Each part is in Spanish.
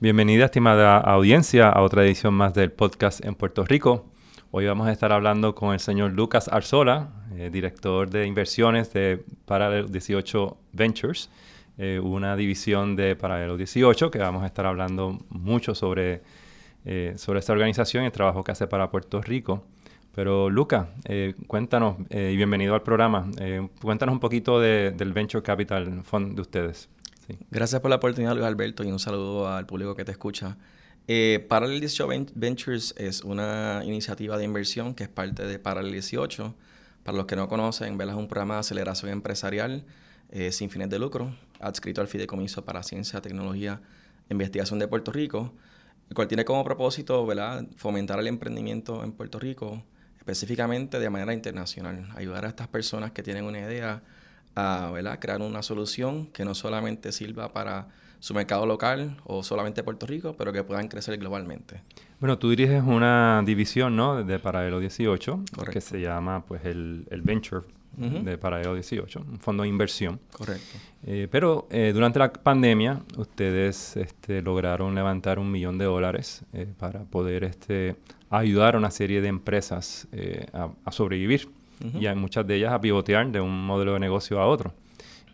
Bienvenida, estimada audiencia, a otra edición más del podcast en Puerto Rico. Hoy vamos a estar hablando con el señor Lucas Arzola, eh, director de inversiones de Paralel 18 Ventures, eh, una división de Paralelo 18, que vamos a estar hablando mucho sobre, eh, sobre esta organización y el trabajo que hace para Puerto Rico. Pero Lucas, cuéntanos, y bienvenido al programa, cuéntanos un poquito del Venture Capital Fund de ustedes. Gracias por la oportunidad, Luis Alberto, y un saludo al público que te escucha. Eh, Parallel 18 Ventures es una iniciativa de inversión que es parte de Parallel 18. Para los que no conocen, es un programa de aceleración empresarial eh, sin fines de lucro, adscrito al Fideicomiso para Ciencia, Tecnología e Investigación de Puerto Rico, el cual tiene como propósito ¿verdad? fomentar el emprendimiento en Puerto Rico, específicamente de manera internacional, ayudar a estas personas que tienen una idea a crear una solución que no solamente sirva para su mercado local o solamente Puerto Rico, pero que puedan crecer globalmente. Bueno, tú diriges una división, ¿no? De Paralelo 18, que se llama pues el, Venture de Paralelo 18, un fondo de inversión. Correcto. Eh, pero eh, durante la pandemia ustedes este, lograron levantar un millón de dólares eh, para poder este, ayudar a una serie de empresas a sobrevivir y hay muchas de ellas a pivotear de un modelo de negocio a otro.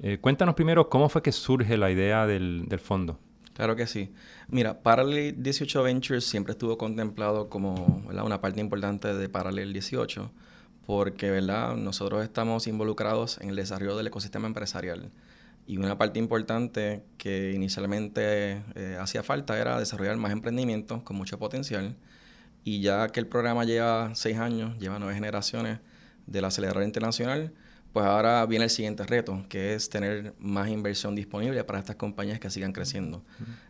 Eh, cuéntanos primero cómo fue que surge la idea del, del fondo. Claro que sí. Mira, Parallel 18 Ventures siempre estuvo contemplado como una parte importante de Parallel 18 porque ¿verdad? nosotros estamos involucrados en el desarrollo del ecosistema empresarial. Y una parte importante que inicialmente eh, hacía falta era desarrollar más emprendimientos con mucho potencial. Y ya que el programa lleva seis años, lleva nueve generaciones, del acelerador internacional, pues ahora viene el siguiente reto, que es tener más inversión disponible para estas compañías que sigan creciendo.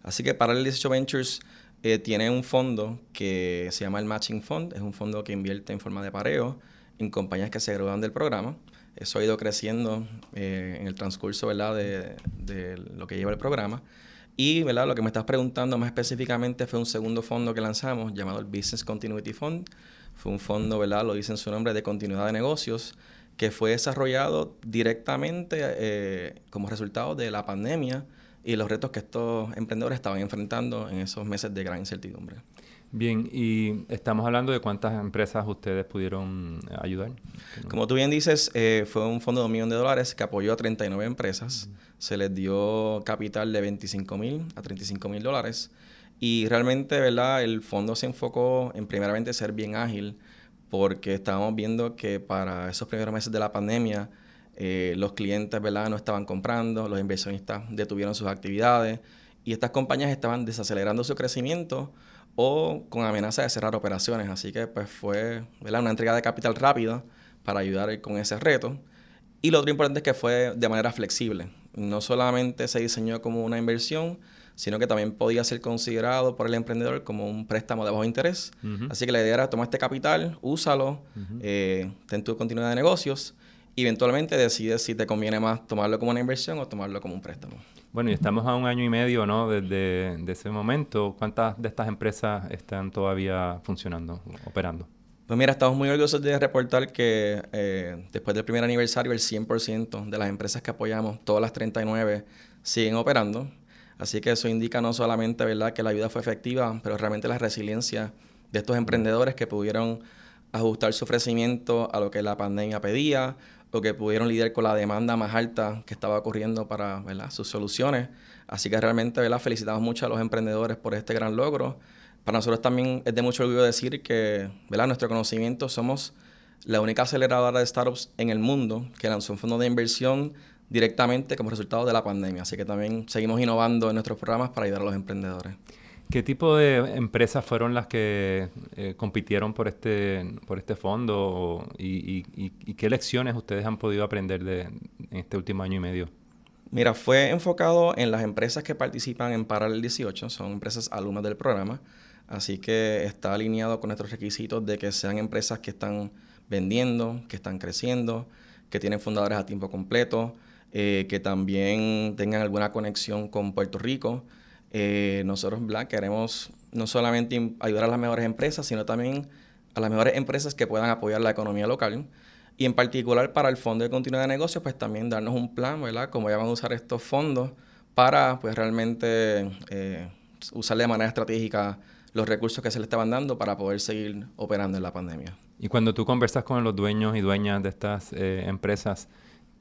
Así que para el 18 Ventures eh, tiene un fondo que se llama el Matching Fund, es un fondo que invierte en forma de pareo en compañías que se gradúan del programa. Eso ha ido creciendo eh, en el transcurso ¿verdad? De, de, lo que lleva el programa. Y ¿verdad? lo que me estás preguntando más específicamente fue un segundo fondo que lanzamos llamado el Business Continuity Fund, fue un fondo, ¿verdad? Lo dice en su nombre, de continuidad de negocios, que fue desarrollado directamente eh, como resultado de la pandemia y los retos que estos emprendedores estaban enfrentando en esos meses de gran incertidumbre. Bien, y estamos hablando de cuántas empresas ustedes pudieron ayudar. Como tú bien dices, eh, fue un fondo de un millón de dólares que apoyó a 39 empresas. Se les dio capital de 25 mil a 35 mil dólares. Y realmente, ¿verdad? El fondo se enfocó en primeramente ser bien ágil, porque estábamos viendo que para esos primeros meses de la pandemia, eh, los clientes, ¿verdad? No estaban comprando, los inversionistas detuvieron sus actividades y estas compañías estaban desacelerando su crecimiento o con amenaza de cerrar operaciones. Así que pues fue ¿verdad? una entrega de capital rápida para ayudar con ese reto. Y lo otro importante es que fue de manera flexible. No solamente se diseñó como una inversión, sino que también podía ser considerado por el emprendedor como un préstamo de bajo interés. Así que la idea era tomar este capital, úsalo, eh, ten tu continuidad de negocios y eventualmente decides si te conviene más tomarlo como una inversión o tomarlo como un préstamo. Bueno, y estamos a un año y medio, ¿no? Desde ese momento. ¿Cuántas de estas empresas están todavía funcionando, operando? Pues mira, estamos muy orgullosos de reportar que eh, después del primer aniversario, el 100% de las empresas que apoyamos, todas las 39, siguen operando. Así que eso indica no solamente ¿verdad? que la ayuda fue efectiva, pero realmente la resiliencia de estos emprendedores que pudieron ajustar su ofrecimiento a lo que la pandemia pedía, o que pudieron lidiar con la demanda más alta que estaba ocurriendo para ¿verdad? sus soluciones. Así que realmente ¿verdad? felicitamos mucho a los emprendedores por este gran logro. Para nosotros también es de mucho orgullo decir que ¿verdad? nuestro conocimiento somos la única aceleradora de startups en el mundo que lanzó un fondo de inversión directamente como resultado de la pandemia. Así que también seguimos innovando en nuestros programas para ayudar a los emprendedores. ¿Qué tipo de empresas fueron las que eh, compitieron por este, por este fondo y, qué lecciones ustedes han podido aprender de, en este último año y medio? Mira, fue enfocado en las empresas que participan en Paralel 18, son empresas alumnas del programa, así que está alineado con nuestros requisitos de que sean empresas que están vendiendo, que están creciendo, que tienen fundadores a tiempo completo, eh, que también tengan alguna conexión con Puerto Rico. Eh, nosotros Black queremos no solamente ayudar a las mejores empresas, sino también a las mejores empresas que puedan apoyar la economía local. Y en particular para el Fondo de Continuidad de Negocios, pues también darnos un plan, ¿verdad? Cómo ya van a usar estos fondos para, pues realmente, eh, usar de manera estratégica los recursos que se le estaban dando para poder seguir operando en la pandemia. Y cuando tú conversas con los dueños y dueñas de estas eh, empresas,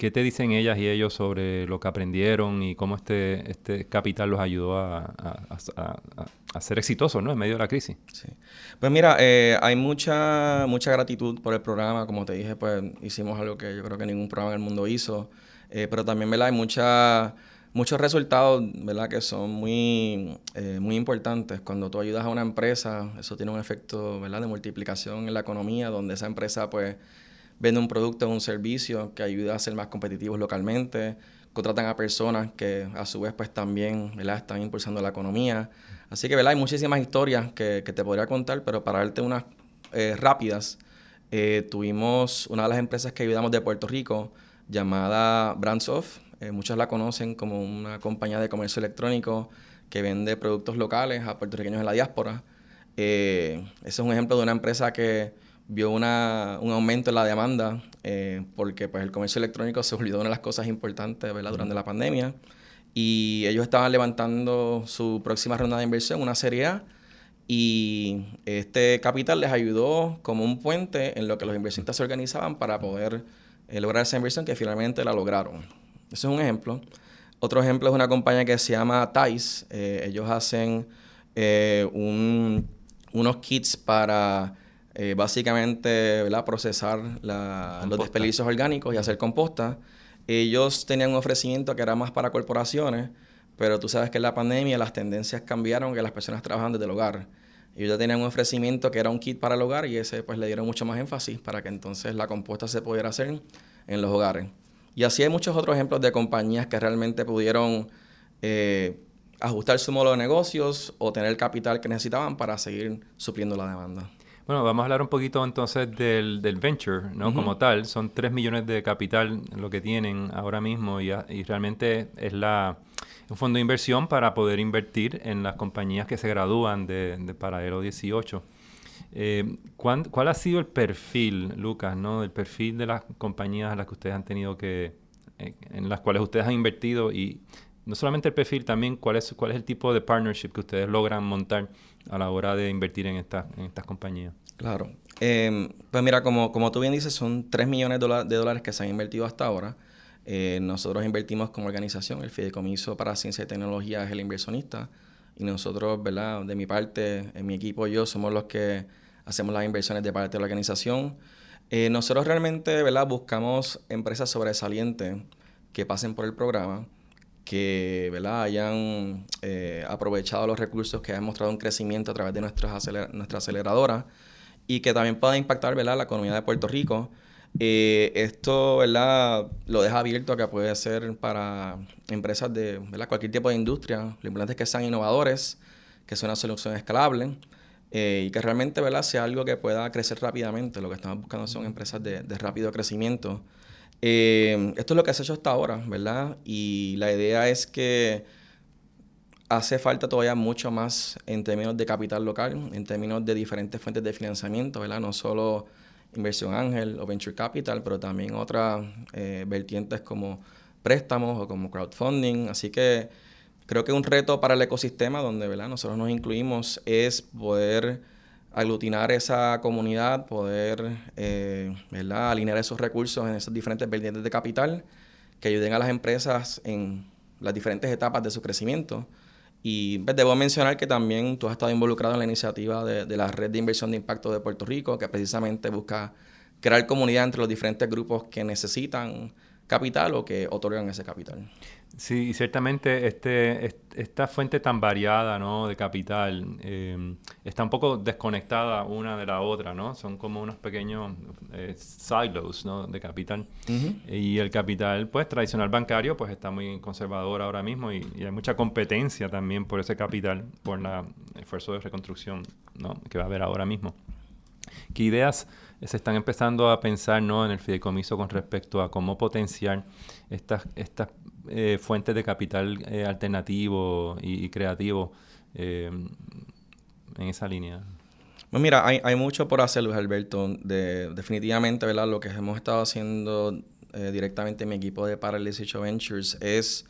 ¿qué te dicen ellas y ellos sobre lo que aprendieron y cómo este, este capital los ayudó a, ser exitosos ¿no? en medio de la crisis? Pues mira, eh, hay mucha, mucha gratitud por el programa. Como te dije, pues hicimos algo que yo creo que ningún programa en el mundo hizo. Eh, pero también, ¿verdad? Hay mucha muchos resultados, ¿verdad? Que son muy, eh, muy importantes. Cuando tú ayudas a una empresa, eso tiene un efecto, ¿verdad? De multiplicación en la economía, donde esa empresa, pues, vende un producto o un servicio que ayuda a ser más competitivos localmente, contratan a personas que a su vez, pues, también, ¿verdad? Están impulsando la economía. Así que, ¿verdad? Hay muchísimas historias que, te podría contar, pero para darte unas eh, rápidas, eh, tuvimos una de las empresas que ayudamos de Puerto Rico, llamada Brandsoft, eh, muchos la conocen como una compañía de comercio electrónico que vende productos locales a puertorriqueños en la diáspora. Eh, ese es un ejemplo de una empresa que vio una, un aumento en la demanda eh, porque pues, el comercio electrónico se olvidó una de las cosas importantes ¿verdad? durante la pandemia y ellos estaban levantando su próxima ronda de inversión, una serie A, y este capital les ayudó como un puente en lo que los inversionistas se organizaban para poder lograr esa inversión que finalmente la lograron. Ese es un ejemplo. Otro ejemplo es una compañía que se llama Thais. Eh, ellos hacen eh, unos kits para eh, básicamente procesar los desperdicios orgánicos y hacer composta. Ellos tenían un ofrecimiento que era más para corporaciones, pero tú sabes que en la pandemia las tendencias cambiaron, que las personas trabajan desde el hogar. Ellos ya tenían un ofrecimiento que era un kit para el hogar y ese pues le dieron mucho más énfasis para que entonces la composta se pudiera hacer en los hogares. Y así hay muchos otros ejemplos de compañías que realmente pudieron eh, ajustar su modo de negocios o tener el capital que necesitaban para seguir supliendo la demanda. Bueno, vamos a hablar un poquito entonces del, venture, ¿no? Como tal, son 3 millones de capital lo que tienen ahora mismo y, realmente es la, un fondo de inversión para poder invertir en las compañías que se gradúan de, de Paralelo 18. Eh, ¿cuál, ha sido el perfil, Lucas, ¿no? el perfil de las compañías a las que ustedes han tenido que, eh, en las cuales ustedes han invertido y no solamente el perfil, también cuál es, cuál es el tipo de partnership que ustedes logran montar a la hora de invertir en, en estas compañías? Claro. Em, pues mira, como, como tú bien dices, son 3 millones de, dólares que se han invertido hasta ahora. Eh, nosotros invertimos como organización, el Fideicomiso para Ciencia y Tecnología es el inversionista y nosotros, ¿verdad? De mi parte, en mi equipo, yo somos los que hacemos las inversiones de parte de la organización. Eh, nosotros realmente ¿verdad? buscamos empresas sobresalientes que pasen por el programa, que ¿verdad? hayan eh, aprovechado los recursos que han mostrado un crecimiento a través de nuestras nuestra aceleradora y que también pueda impactar ¿verdad? la economía de Puerto Rico. Eh, esto ¿verdad? lo deja abierto a que puede ser para empresas de ¿verdad? cualquier tipo de industria. Lo importante es que sean innovadores, que sea una solución escalable eh, y que realmente ¿verdad? sea algo que pueda crecer rápidamente. Lo que estamos buscando son empresas de, rápido crecimiento. Eh, esto es lo que se ha hecho hasta ahora, ¿verdad? Y la idea es que hace falta todavía mucho más en términos de capital local, en términos de diferentes fuentes de financiamiento, ¿verdad? No solo inversión ángel o venture capital, pero también otras eh, vertientes como préstamos o como crowdfunding. Así que creo que un reto para el ecosistema donde ¿verdad? nosotros nos incluimos es poder aglutinar esa comunidad, poder eh, alinear esos recursos en esas diferentes vertientes de capital que ayuden a las empresas en las diferentes etapas de su crecimiento. Y pues, debo mencionar que también tú has estado involucrado en la iniciativa de la Red de Inversión de Impacto de Puerto Rico, que precisamente busca crear comunidad entre los diferentes grupos que necesitan capital o que otorgan ese capital. Sí, y ciertamente este, esta fuente tan variada ¿no? de capital eh, está un poco desconectada una de la otra, ¿no? Son como unos pequeños eh, silos ¿no? de capital. Y el capital pues tradicional bancario pues está muy conservador ahora mismo y, hay mucha competencia también por ese capital, por el esfuerzo de reconstrucción ¿no? que va a haber ahora mismo. ¿Qué ideas se están empezando a pensar ¿no? en el fideicomiso con respecto a cómo potenciar estas, estas eh, fuentes de capital eh, alternativo y, creativo eh, en esa línea? Pues mira, hay, hay, mucho por hacer, Luis Alberto. De, definitivamente, ¿verdad? Lo que hemos estado haciendo directamente en mi equipo de Parallel 18 Ventures es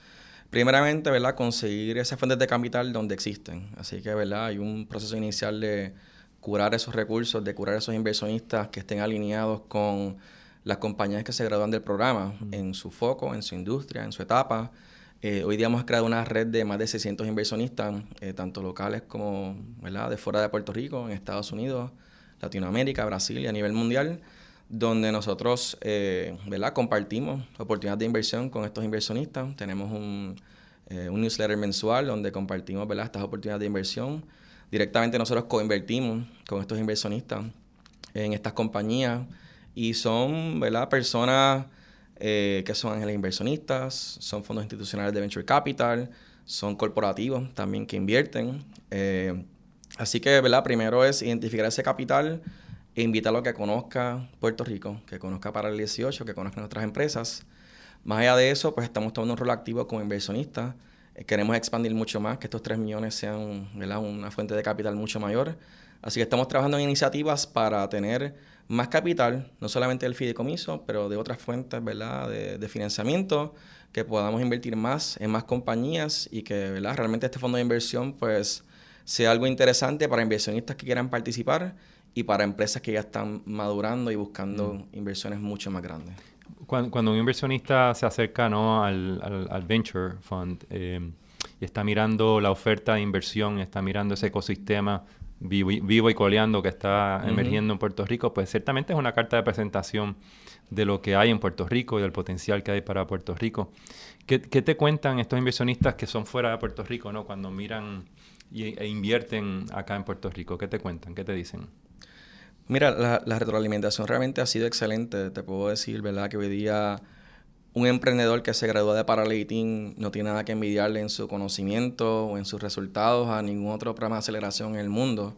Primeramente, ¿verdad? Conseguir esas fuentes de capital donde existen. Así que, ¿verdad? Hay un proceso inicial de curar esos recursos, de curar esos inversionistas que estén alineados con las compañías que se gradúan del programa en su foco, en su industria, en su etapa. Eh, hoy día hemos creado una red de más de 600 inversionistas, eh, tanto locales como ¿verdad? de fuera de Puerto Rico, en Estados Unidos, Latinoamérica, Brasil y a nivel mundial, donde nosotros eh, ¿verdad? compartimos oportunidades de inversión con estos inversionistas. Tenemos un, un newsletter mensual donde compartimos ¿verdad? estas oportunidades de inversión. Directamente nosotros coinvertimos con estos inversionistas en estas compañías y son ¿verdad? personas eh, que son ángeles inversionistas, son fondos institucionales de venture capital, son corporativos también que invierten. Eh, así que ¿verdad? primero es identificar ese capital e invitarlo a que conozca Puerto Rico, que conozca para el 18, que conozca nuestras empresas. Más allá de eso, pues estamos tomando un rol activo como inversionistas. Eh, queremos expandir mucho más, que estos 3 millones sean ¿verdad? una fuente de capital mucho mayor. Así que estamos trabajando en iniciativas para tener más capital, no solamente del fideicomiso, pero de otras fuentes ¿verdad? De, financiamiento, que podamos invertir más en más compañías y que ¿verdad? realmente este fondo de inversión pues, sea algo interesante para inversionistas que quieran participar y para empresas que ya están madurando y buscando mm. inversiones mucho más grandes. Cuando, un inversionista se acerca ¿no? al, al, Venture Fund eh, y está mirando la oferta de inversión, está mirando ese ecosistema vivo, y coleando que está emergiendo en Puerto Rico, pues ciertamente es una carta de presentación de lo que hay en Puerto Rico y del potencial que hay para Puerto Rico. ¿Qué, te cuentan estos inversionistas que son fuera de Puerto Rico, ¿no? cuando miran e invierten acá en Puerto Rico? ¿Qué te cuentan? ¿Qué te dicen? Mira, la, retroalimentación realmente ha sido excelente. Te puedo decir, ¿verdad? Que hoy día un emprendedor que se gradúa de Paraleting no tiene nada que envidiarle en su conocimiento o en sus resultados a ningún otro programa de aceleración en el mundo.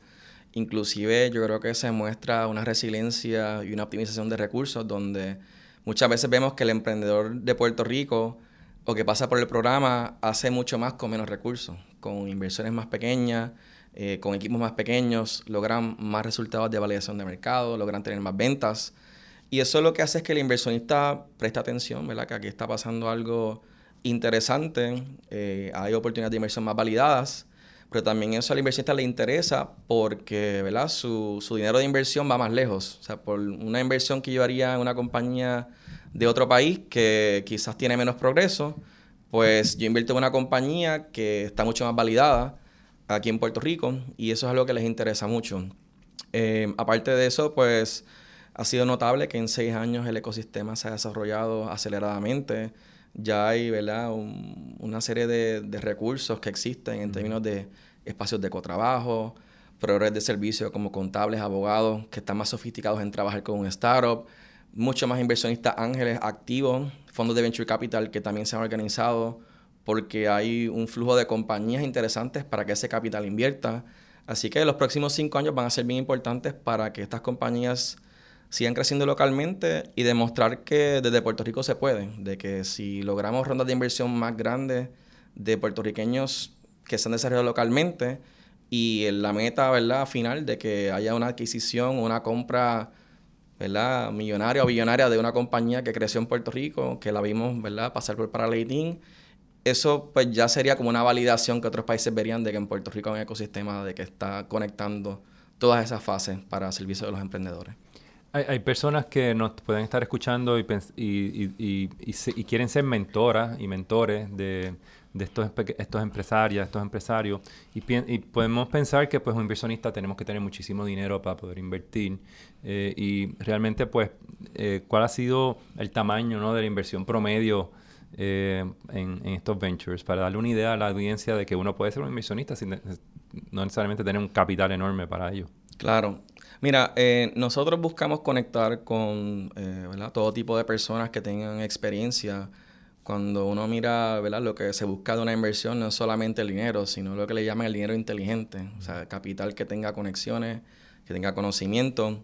Inclusive yo creo que se muestra una resiliencia y una optimización de recursos donde muchas veces vemos que el emprendedor de Puerto Rico o que pasa por el programa hace mucho más con menos recursos, con inversiones más pequeñas, eh, con equipos más pequeños, logran más resultados de validación de mercado, logran tener más ventas y eso lo que hace es que el inversionista preste atención, ¿verdad? Que aquí está pasando algo interesante, eh, hay oportunidades de inversión más validadas, pero también eso al inversionista le interesa porque, ¿verdad? Su, su dinero de inversión va más lejos. O sea, por una inversión que yo haría en una compañía de otro país que quizás tiene menos progreso, pues yo invierto en una compañía que está mucho más validada aquí en Puerto Rico y eso es algo que les interesa mucho. Eh, aparte de eso, pues ha sido notable que en seis años el ecosistema se ha desarrollado aceleradamente. Ya hay ¿verdad? una serie de, recursos que existen en términos de espacios de cotrabajo, proveedores de servicios como contables, abogados, que están más sofisticados en trabajar con un startup, mucho más inversionistas ángeles activos, fondos de venture capital que también se han organizado porque hay un flujo de compañías interesantes para que ese capital invierta. Así que los próximos cinco años van a ser bien importantes para que estas compañías sigan creciendo localmente y demostrar que desde Puerto Rico se puede, de que si logramos rondas de inversión más grandes de puertorriqueños que se han desarrollado localmente y la meta, ¿verdad?, final de que haya una adquisición, una compra, ¿verdad?, millonaria o billonaria de una compañía que creció en Puerto Rico, que la vimos, ¿verdad?, pasar por Paraleitín, eso pues ya sería como una validación que otros países verían de que en Puerto Rico hay un ecosistema de que está conectando todas esas fases para servicio de los emprendedores. Hay, personas que nos pueden estar escuchando y, quieren ser mentoras y mentores de, estos, estos empresarios, estos empresarios, y, podemos pensar que pues un inversionista tenemos que tener muchísimo dinero para poder invertir. Eh, y realmente pues, eh, ¿cuál ha sido el tamaño ¿no? de la inversión promedio eh, en, estos ventures? Para darle una idea a la audiencia de que uno puede ser un inversionista sin no necesariamente tener un capital enorme para ello. Claro. Mira, eh, nosotros buscamos conectar con eh, todo tipo de personas que tengan experiencia. Cuando uno mira ¿verdad? lo que se busca de una inversión, no es solamente el dinero, sino lo que le llaman el dinero inteligente. O sea, capital que tenga conexiones, que tenga conocimiento.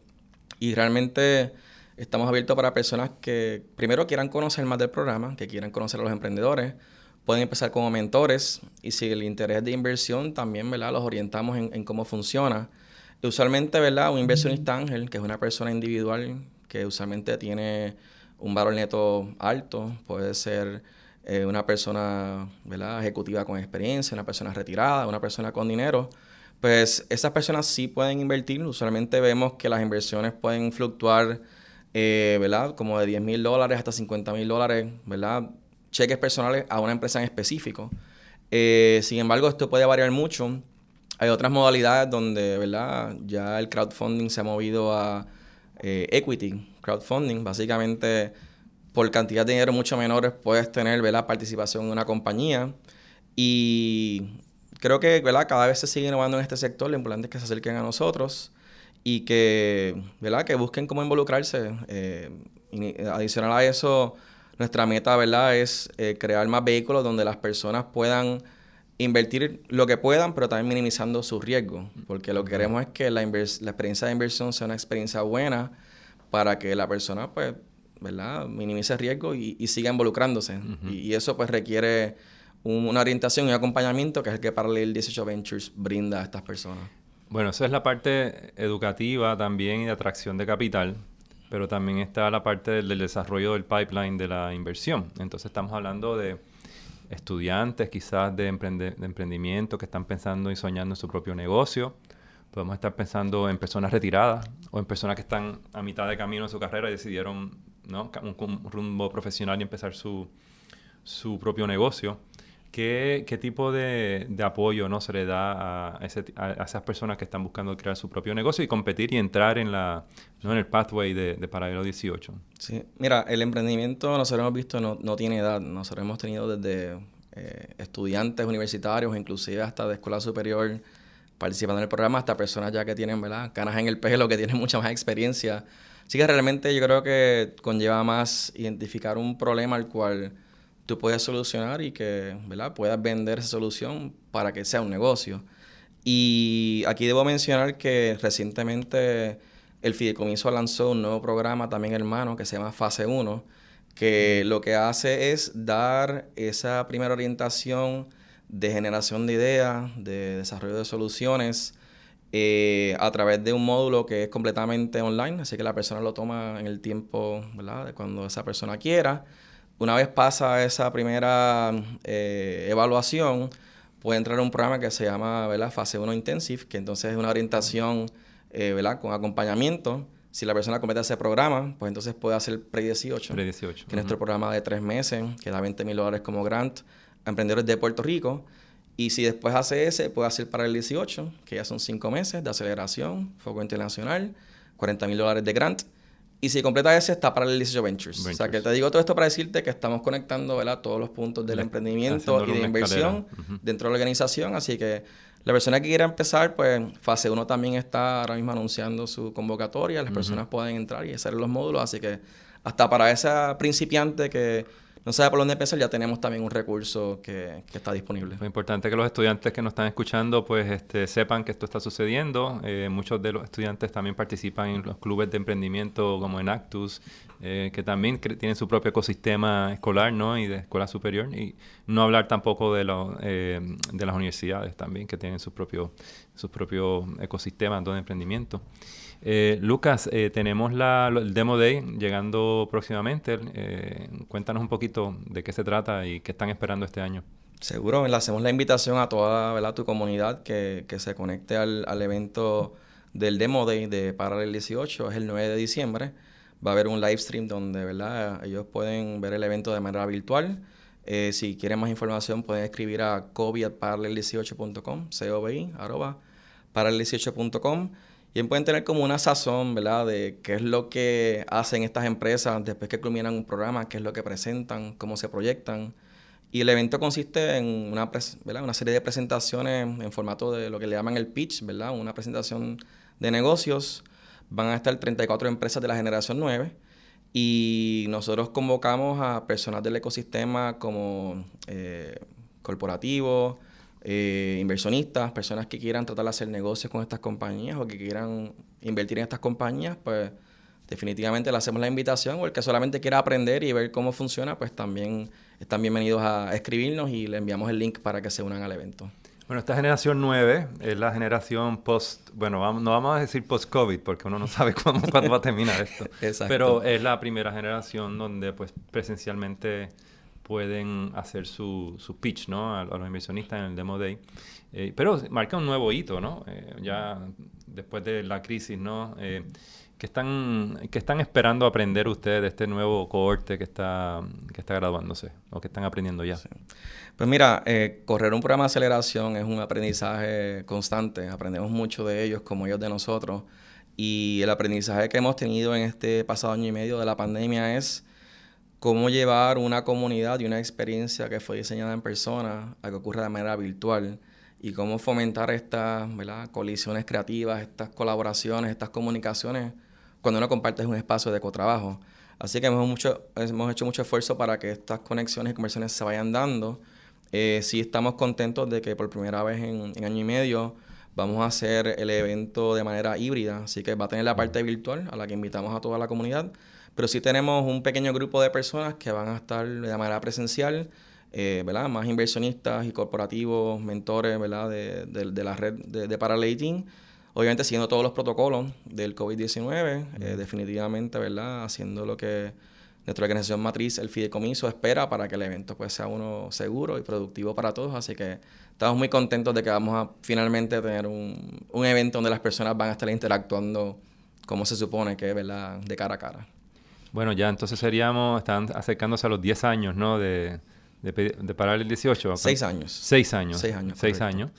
Y realmente estamos abiertos para personas que primero quieran conocer más del programa, que quieran conocer a los emprendedores. Pueden empezar como mentores y si el interés de inversión también ¿verdad? los orientamos en, en cómo funciona usualmente, ¿verdad? Un inversionista ángel, que es una persona individual que usualmente tiene un valor neto alto, puede ser eh, una persona ¿verdad? ejecutiva con experiencia, una persona retirada, una persona con dinero, pues esas personas sí pueden invertir. Usualmente vemos que las inversiones pueden fluctuar, eh, ¿verdad? Como de 10 mil dólares hasta 50 mil dólares, ¿verdad? Cheques personales a una empresa en específico. Eh, sin embargo, esto puede variar mucho. Hay otras modalidades donde, ¿verdad? Ya el crowdfunding se ha movido a equity crowdfunding. Básicamente por cantidad de dinero mucho menores puedes tener ¿verdad? participación en una compañía. Y creo que ¿verdad? cada vez se sigue innovando en este sector. Lo importante es que se acerquen a nosotros y que, ¿verdad? que busquen cómo involucrarse. Eh, adicional a eso, nuestra meta ¿verdad? es eh, crear más vehículos donde las personas puedan invertir lo que puedan, pero también minimizando su riesgo. Porque lo que queremos es que la, la experiencia de inversión sea una experiencia buena para que la persona pues ¿verdad? minimice riesgo y, siga involucrándose. y, eso pues requiere una orientación y un acompañamiento que es el que Parallel 18 Ventures brinda a estas personas. Bueno, esa es la parte educativa también y de atracción de capital, pero también está la parte del, desarrollo del pipeline de la inversión. Entonces estamos hablando de estudiantes quizás de, emprendimiento que están pensando y soñando en su propio negocio. Podemos estar pensando en personas retiradas o en personas que están a mitad de camino en su carrera y decidieron ¿no? un, rumbo profesional y empezar su propio negocio. ¿Qué, qué tipo de, de, apoyo ¿no? se le da a, ese, a, esas personas que están buscando crear su propio negocio y competir y entrar en, la, ¿no? en el pathway de, de Paralelo 18? Sí, mira, el emprendimiento nosotros hemos visto no, no tiene edad. Nosotros hemos tenido desde eh, estudiantes universitarios, inclusive hasta de escuela superior, participando en el programa, hasta personas ya que tienen ¿verdad? canas en el pelo, que tienen mucha más experiencia Así que realmente yo creo que conlleva más identificar un problema al cual tú puedes solucionar y que ¿verdad? puedas vender esa solución para que sea un negocio. Y aquí debo mencionar que recientemente el Fideicomiso lanzó un nuevo programa también hermano que se llama Fase 1, que lo que hace es dar esa primera orientación de generación de ideas, de desarrollo de soluciones, eh, a través de un módulo que es completamente online, así que la persona lo toma en el tiempo, ¿verdad? De cuando esa persona quiera. Una vez pasa esa primera eh, evaluación, puede entrar a un programa que se llama ¿verdad? Fase 1 Intensive, que entonces es una orientación eh, ¿verdad? con acompañamiento. Si la persona completa ese programa, pues entonces puede hacer Pre-18, Pre 18 que es nuestro programa de tres meses, que da 20 mil dólares como grant a emprendedores de Puerto Rico. Y si después hace ese, puede hacer para el 18, que ya son cinco meses de aceleración, foco internacional, 40 mil dólares de grant. Y si completa ese, está para el 18 Ventures. O sea, que te digo todo esto para decirte que estamos conectando ¿verdad? todos los puntos del emprendimiento y de inversión dentro de la organización. Así que la persona que quiera empezar, pues fase 1 también está ahora mismo anunciando su convocatoria. Las personas pueden entrar y hacer los módulos. Así que hasta para esa principiante que no sabe por dónde empezar, ya tenemos también un recurso que, está disponible. Lo importante es que los estudiantes que nos están escuchando pues este, sepan que esto está sucediendo. Eh, muchos de los estudiantes también participan en los clubes de emprendimiento como en Actus, eh, que también tienen su propio ecosistema escolar ¿no? y de escuela superior. Y no hablar tampoco de, lo, eh, de las universidades también, que tienen sus propios su propio ecosistemas de emprendimiento. Eh, Lucas, eh, tenemos la, el Demo Day llegando próximamente. Eh, cuéntanos un poquito de qué se trata y qué están esperando este año. Seguro, le hacemos la invitación a toda tu comunidad que, se conecte al, evento del Demo Day de Paralel 18, es el 9 de diciembre. Va a haber un live stream donde ¿verdad? ellos pueden ver el evento de manera virtual. si quieren más información pueden escribir a cobi.paralel18.com, cobi, arroba, paralel18.com. Y pueden tener como una sazón, ¿verdad? De qué es lo que hacen estas empresas después que culminan un programa, qué es lo que presentan, cómo se proyectan. Y el evento consiste en una, ¿verdad? una serie de presentaciones en formato de lo que le llaman el pitch, ¿verdad? Una presentación de negocios. Van a estar 34 empresas de la generación 9 y nosotros convocamos a personas del ecosistema como eh, corporativos, eh, inversionistas, personas que quieran tratar de hacer negocios con estas compañías o que quieran invertir en estas compañías, pues definitivamente le hacemos la invitación o el que solamente quiera aprender y ver cómo funciona, pues también están bienvenidos a escribirnos y le enviamos el link para que se unan al evento. Bueno, esta generación 9 es la generación post, bueno, no vamos a decir post-COVID porque uno no sabe cuándo, cuándo va a terminar esto. Pero es la primera generación donde pues presencialmente pueden hacer su, su pitch ¿no? a, los inversionistas en el Demo Day. Eh, pero marca un nuevo hito, ¿no? Eh, ya después de la crisis, ¿no? Eh, ¿qué, están, ¿Qué están esperando aprender ustedes de este nuevo cohorte que está, que está graduándose o que están aprendiendo ya? Pues mira, correr un programa de aceleración es un aprendizaje constante. Aprendemos mucho de ellos como ellos de nosotros. Y el aprendizaje que hemos tenido en este pasado año y medio de la pandemia es cómo llevar una comunidad y una experiencia que fue diseñada en persona a que ocurra de manera virtual y cómo fomentar estas colisiones creativas, estas colaboraciones, estas comunicaciones cuando uno comparte un espacio de cotrabajo. Así que hemos hecho mucho esfuerzo para que estas conexiones y conversiones se vayan dando. Eh, sí estamos contentos de que por primera vez en, en, año y medio vamos a hacer el evento de manera híbrida, así que va a tener la parte virtual a la que invitamos a toda la comunidad, pero sí tenemos un pequeño grupo de personas que van a estar de manera presencial, eh, ¿verdad? Más inversionistas y corporativos, mentores, ¿verdad? De, de, la red de, de Paralating. Obviamente siguiendo todos los protocolos del COVID-19, eh, definitivamente, ¿verdad? Haciendo lo que nuestra organización matriz, el fideicomiso, espera para que el evento pues, sea uno seguro y productivo para todos. Así que estamos muy contentos de que vamos a finalmente tener un, un evento donde las personas van a estar interactuando como se supone que es, ¿verdad? De cara a cara. Bueno, ya entonces seríamos, están acercándose a los 10 años, ¿no? De, de, de parar el 18. Seis años. Seis años. Seis años. Seis años.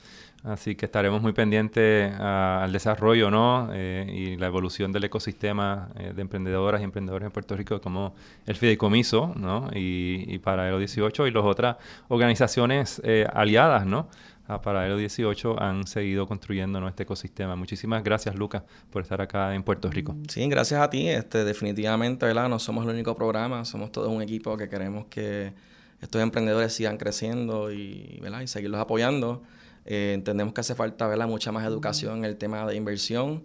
Así que estaremos muy pendientes al desarrollo ¿no? Eh, y la evolución del ecosistema eh, de emprendedoras y emprendedores en Puerto Rico como el Fideicomiso ¿no? y, y Paralelo 18 y las otras organizaciones eh, aliadas ¿no? A Paralelo 18 han seguido construyendo este ecosistema. Muchísimas gracias, Lucas, por estar acá en Puerto Rico. Sí, gracias a ti. Este, definitivamente, ¿verdad? No somos el único programa, somos todo un equipo que queremos que estos emprendedores sigan creciendo y, ¿verdad? y seguirlos apoyando. Eh, entendemos que hace falta ¿verdad? mucha más educación en el tema de inversión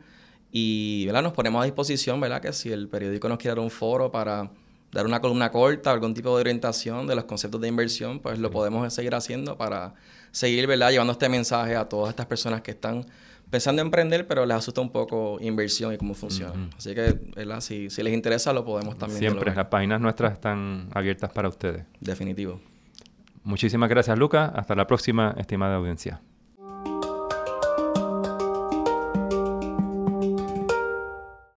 y ¿verdad? nos ponemos a disposición ¿verdad? que si el periódico nos quiere dar un foro para dar una columna corta, algún tipo de orientación de los conceptos de inversión, pues lo podemos seguir haciendo para seguir, ¿verdad? Llevando este mensaje a todas estas personas que están pensando en emprender, pero les asusta un poco inversión y cómo funciona. Así que, ¿verdad? Si, si, les interesa, lo podemos también. Siempre, las páginas nuestras están abiertas para ustedes. Definitivo. Muchísimas gracias, Lucas. Hasta la próxima, estimada audiencia.